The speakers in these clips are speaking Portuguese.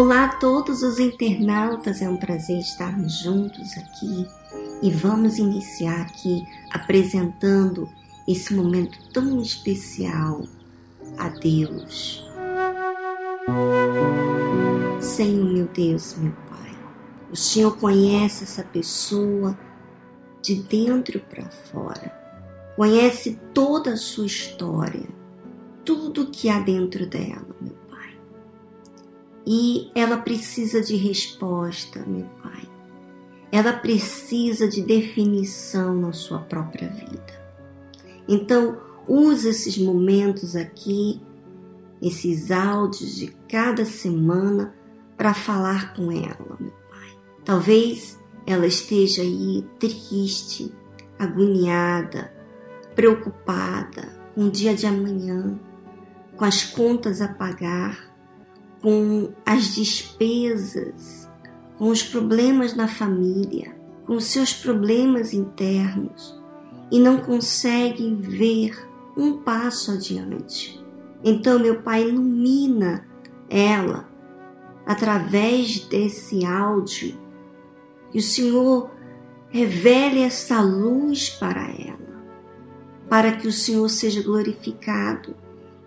Olá a todos os internautas, é um prazer estarmos juntos aqui e vamos iniciar aqui apresentando esse momento tão especial a Deus. Senhor meu Deus, meu Pai, o Senhor conhece essa pessoa de dentro para fora, conhece toda a sua história, tudo que há dentro dela, meu. E ela precisa de resposta, meu Pai. Ela precisa de definição na sua própria vida. Então, use esses momentos aqui, esses áudios de cada semana para falar com ela, meu Pai. Talvez ela esteja aí triste, agoniada, preocupada com o dia de amanhã, com as contas a pagar, com as despesas, com os problemas na família, com os seus problemas internos e não consegue ver um passo adiante. Então, meu Pai, ilumina ela através desse áudio que o Senhor revele essa luz para ela, para que o Senhor seja glorificado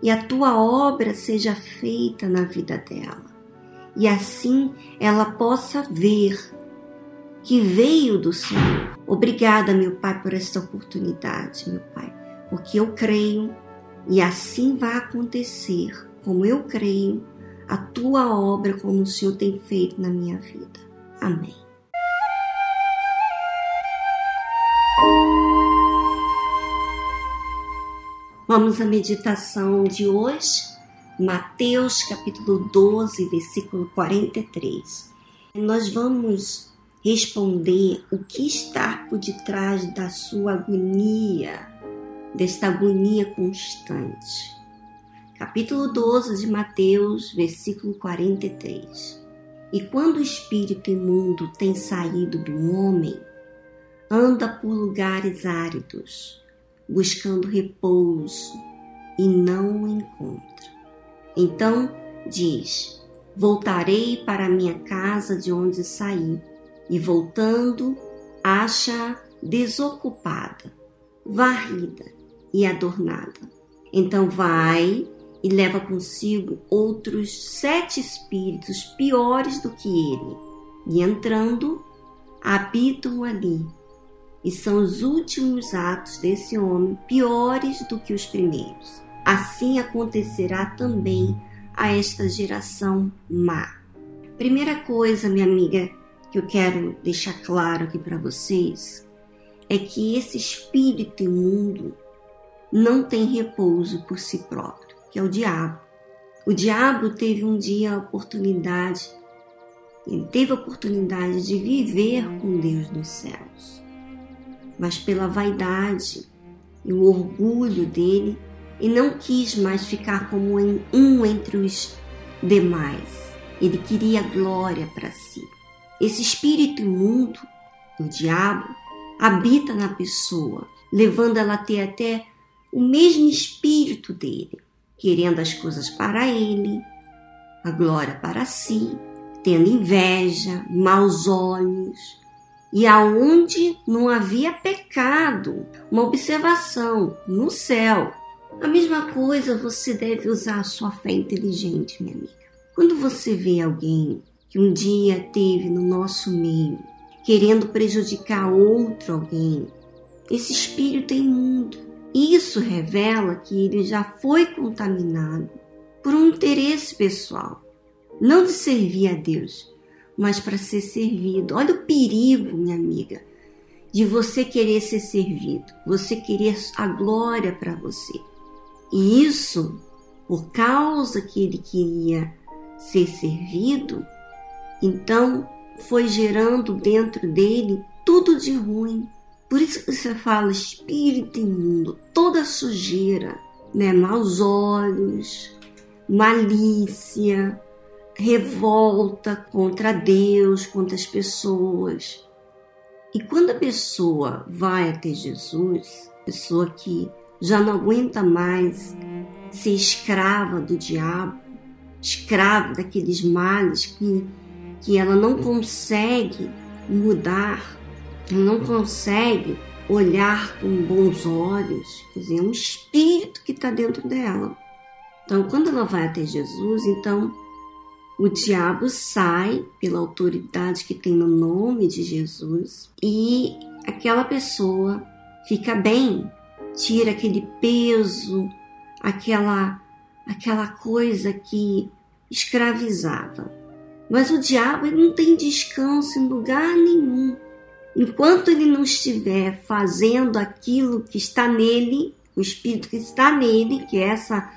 e a tua obra seja feita na vida dela. E assim ela possa ver que veio do Senhor. Obrigada, meu Pai, por esta oportunidade, meu Pai, porque eu creio e assim vai acontecer, como eu creio, a tua obra, como o Senhor tem feito na minha vida. Amém. Vamos à meditação de hoje, Mateus capítulo 12, versículo 43. Nós vamos responder o que está por detrás da sua agonia, desta agonia constante. Capítulo 12 de Mateus, versículo 43. E quando o espírito imundo tem saído do homem, anda por lugares áridos buscando repouso e não o encontra. Então diz: Voltarei para minha casa de onde saí, e voltando, acha desocupada, varrida e adornada. Então vai e leva consigo outros sete espíritos piores do que ele, e entrando, habitam ali e são os últimos atos desse homem piores do que os primeiros. Assim acontecerá também a esta geração má. Primeira coisa, minha amiga, que eu quero deixar claro aqui para vocês é que esse espírito imundo não tem repouso por si próprio, que é o diabo. O diabo teve um dia a oportunidade, ele teve a oportunidade de viver com Deus nos céus mas pela vaidade e o orgulho dele, e não quis mais ficar como um entre os demais. Ele queria glória para si. Esse espírito imundo, o diabo, habita na pessoa, levando ela a ter até o mesmo espírito dele, querendo as coisas para ele, a glória para si, tendo inveja, maus olhos, e aonde não havia pecado. Uma observação no céu. A mesma coisa você deve usar a sua fé inteligente, minha amiga. Quando você vê alguém que um dia teve no nosso meio querendo prejudicar outro alguém, esse espírito é imundo. Isso revela que ele já foi contaminado por um interesse pessoal, não de servir a Deus, mas para ser servido. Olha o perigo, minha amiga, de você querer ser servido, você querer a glória para você. E isso, por causa que ele queria ser servido, então foi gerando dentro dele tudo de ruim. Por isso que você fala espírito imundo, toda sujeira, né? maus olhos, malícia, revolta contra Deus, contra as pessoas. E quando a pessoa vai até Jesus, pessoa que já não aguenta mais ser escrava do diabo, escrava daqueles males que, que ela não consegue mudar, não consegue olhar com bons olhos, quer dizer, é um espírito que está dentro dela. Então, quando ela vai até Jesus, então o diabo sai pela autoridade que tem no nome de Jesus e aquela pessoa fica bem, tira aquele peso, aquela aquela coisa que escravizava. Mas o diabo ele não tem descanso em lugar nenhum. Enquanto ele não estiver fazendo aquilo que está nele, o espírito que está nele, que é essa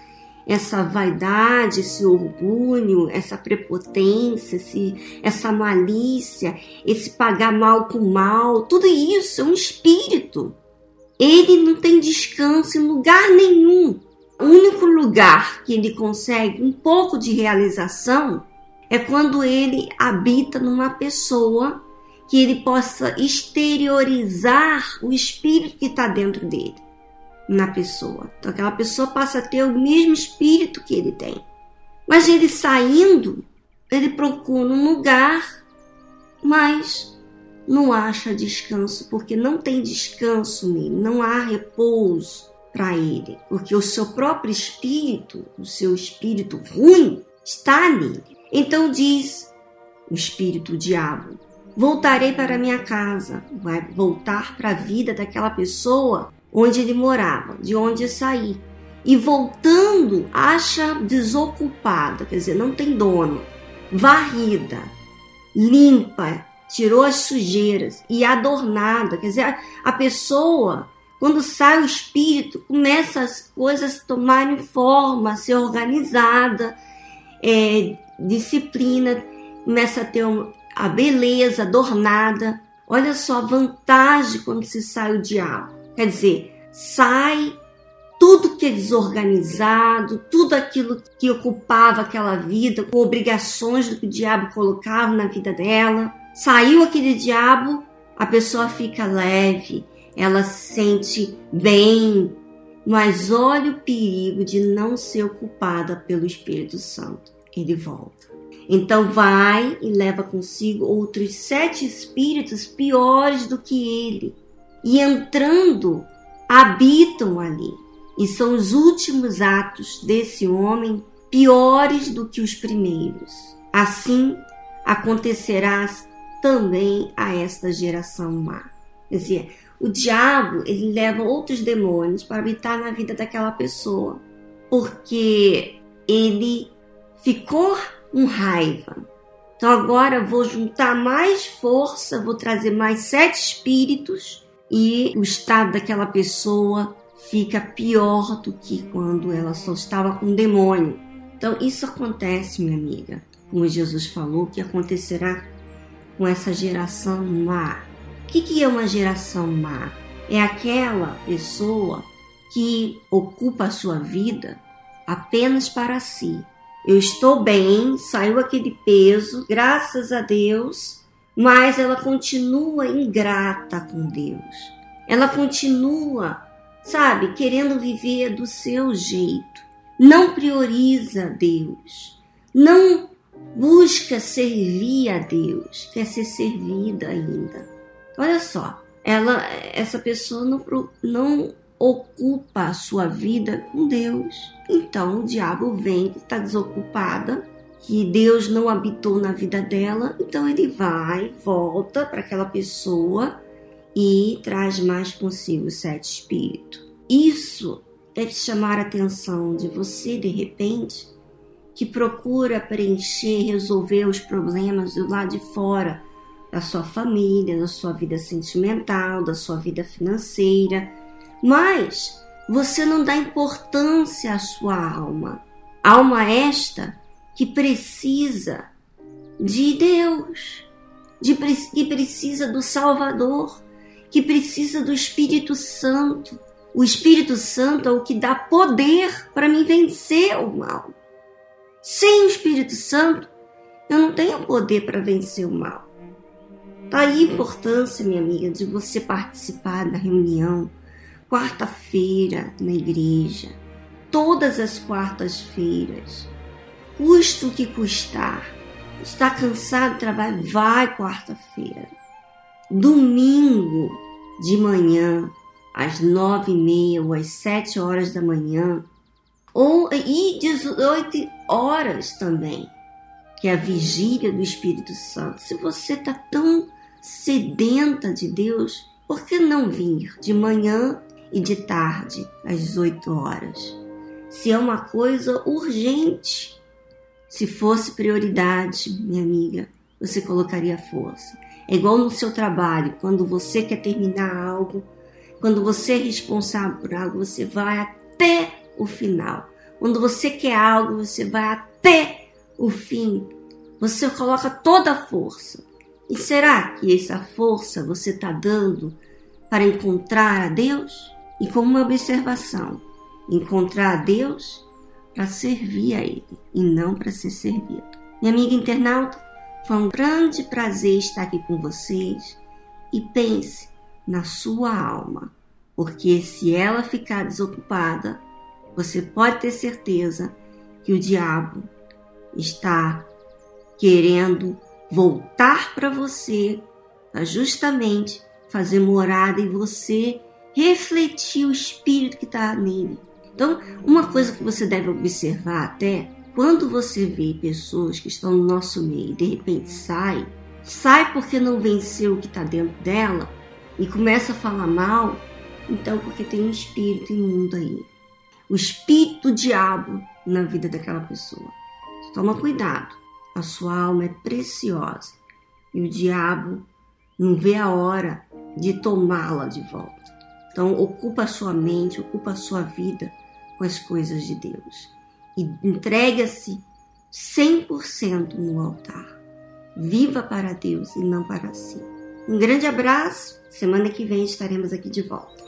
essa vaidade, esse orgulho, essa prepotência, esse, essa malícia, esse pagar mal com mal, tudo isso é um espírito. Ele não tem descanso em lugar nenhum. O único lugar que ele consegue um pouco de realização é quando ele habita numa pessoa que ele possa exteriorizar o espírito que está dentro dele na pessoa. Então aquela pessoa passa a ter o mesmo espírito que ele tem. Mas ele saindo, ele procura um lugar, mas não acha descanso, porque não tem descanso nele, não há repouso para ele, porque o seu próprio espírito, o seu espírito ruim, está nele. Então diz o espírito o diabo: voltarei para minha casa, vai voltar para a vida daquela pessoa onde ele morava, de onde saí. E voltando, acha desocupada, quer dizer, não tem dono, varrida, limpa, tirou as sujeiras e adornada, quer dizer, a pessoa, quando sai o espírito, começa as coisas a tomarem forma, a ser organizada, é, disciplina, começa a ter a beleza adornada. Olha só a vantagem quando se sai o diabo. Quer dizer, sai tudo que é desorganizado, tudo aquilo que ocupava aquela vida, com obrigações do que o diabo colocava na vida dela. Saiu aquele diabo, a pessoa fica leve, ela se sente bem. Mas olha o perigo de não ser ocupada pelo Espírito Santo. Ele volta. Então vai e leva consigo outros sete espíritos piores do que ele e entrando habitam ali. E são os últimos atos desse homem piores do que os primeiros. Assim acontecerá também a esta geração má. Quer dizer, o diabo ele leva outros demônios para habitar na vida daquela pessoa, porque ele ficou com raiva. Então agora vou juntar mais força, vou trazer mais sete espíritos e o estado daquela pessoa fica pior do que quando ela só estava com um demônio. Então, isso acontece, minha amiga, como Jesus falou, que acontecerá com essa geração má. O que, que é uma geração má? É aquela pessoa que ocupa a sua vida apenas para si. Eu estou bem, saiu aquele peso, graças a Deus, mas ela continua ingrata com Deus. Ela continua, sabe, querendo viver do seu jeito. Não prioriza Deus. Não busca servir a Deus, quer ser servida ainda. Olha só, ela, essa pessoa não, não ocupa a sua vida com Deus. Então o diabo vem, está desocupada, que Deus não habitou na vida dela, então ele vai, volta para aquela pessoa e traz mais consigo o sete espírito. Isso deve chamar a atenção de você de repente que procura preencher, resolver os problemas do lado de fora da sua família, da sua vida sentimental, da sua vida financeira, mas você não dá importância à sua alma. Alma esta que precisa de Deus, de, que precisa do Salvador, que precisa do Espírito Santo. O Espírito Santo é o que dá poder para me vencer o mal. Sem o Espírito Santo, eu não tenho poder para vencer o mal. Tá aí a importância, minha amiga, de você participar da reunião quarta-feira na igreja, todas as quartas-feiras custe o que custar. Está cansado do trabalho? Vai quarta-feira. Domingo de manhã, às nove e meia ou às sete horas da manhã, ou e 18 horas também, que é a vigília do Espírito Santo. Se você está tão sedenta de Deus, por que não vir de manhã e de tarde, às 18 horas? Se é uma coisa urgente, se fosse prioridade, minha amiga, você colocaria força. É igual no seu trabalho, quando você quer terminar algo, quando você é responsável por algo, você vai até o final. Quando você quer algo, você vai até o fim. Você coloca toda a força. E será que essa força você está dando para encontrar a Deus? E como uma observação, encontrar a Deus para servir a Ele e não para ser servido. Minha amiga internauta, foi um grande prazer estar aqui com vocês e pense na sua alma, porque se ela ficar desocupada, você pode ter certeza que o diabo está querendo voltar para você para justamente fazer morada em você, refletir o espírito que está nele. Então, uma coisa que você deve observar até, quando você vê pessoas que estão no nosso meio e de repente sai, sai porque não venceu o que está dentro dela e começa a falar mal, então porque tem um espírito imundo aí. O espírito do diabo na vida daquela pessoa. Toma cuidado a sua alma é preciosa e o diabo não vê a hora de tomá-la de volta. Então, ocupa a sua mente, ocupa a sua vida com as coisas de Deus e entrega-se 100% no altar. Viva para Deus e não para si. Um grande abraço. Semana que vem estaremos aqui de volta.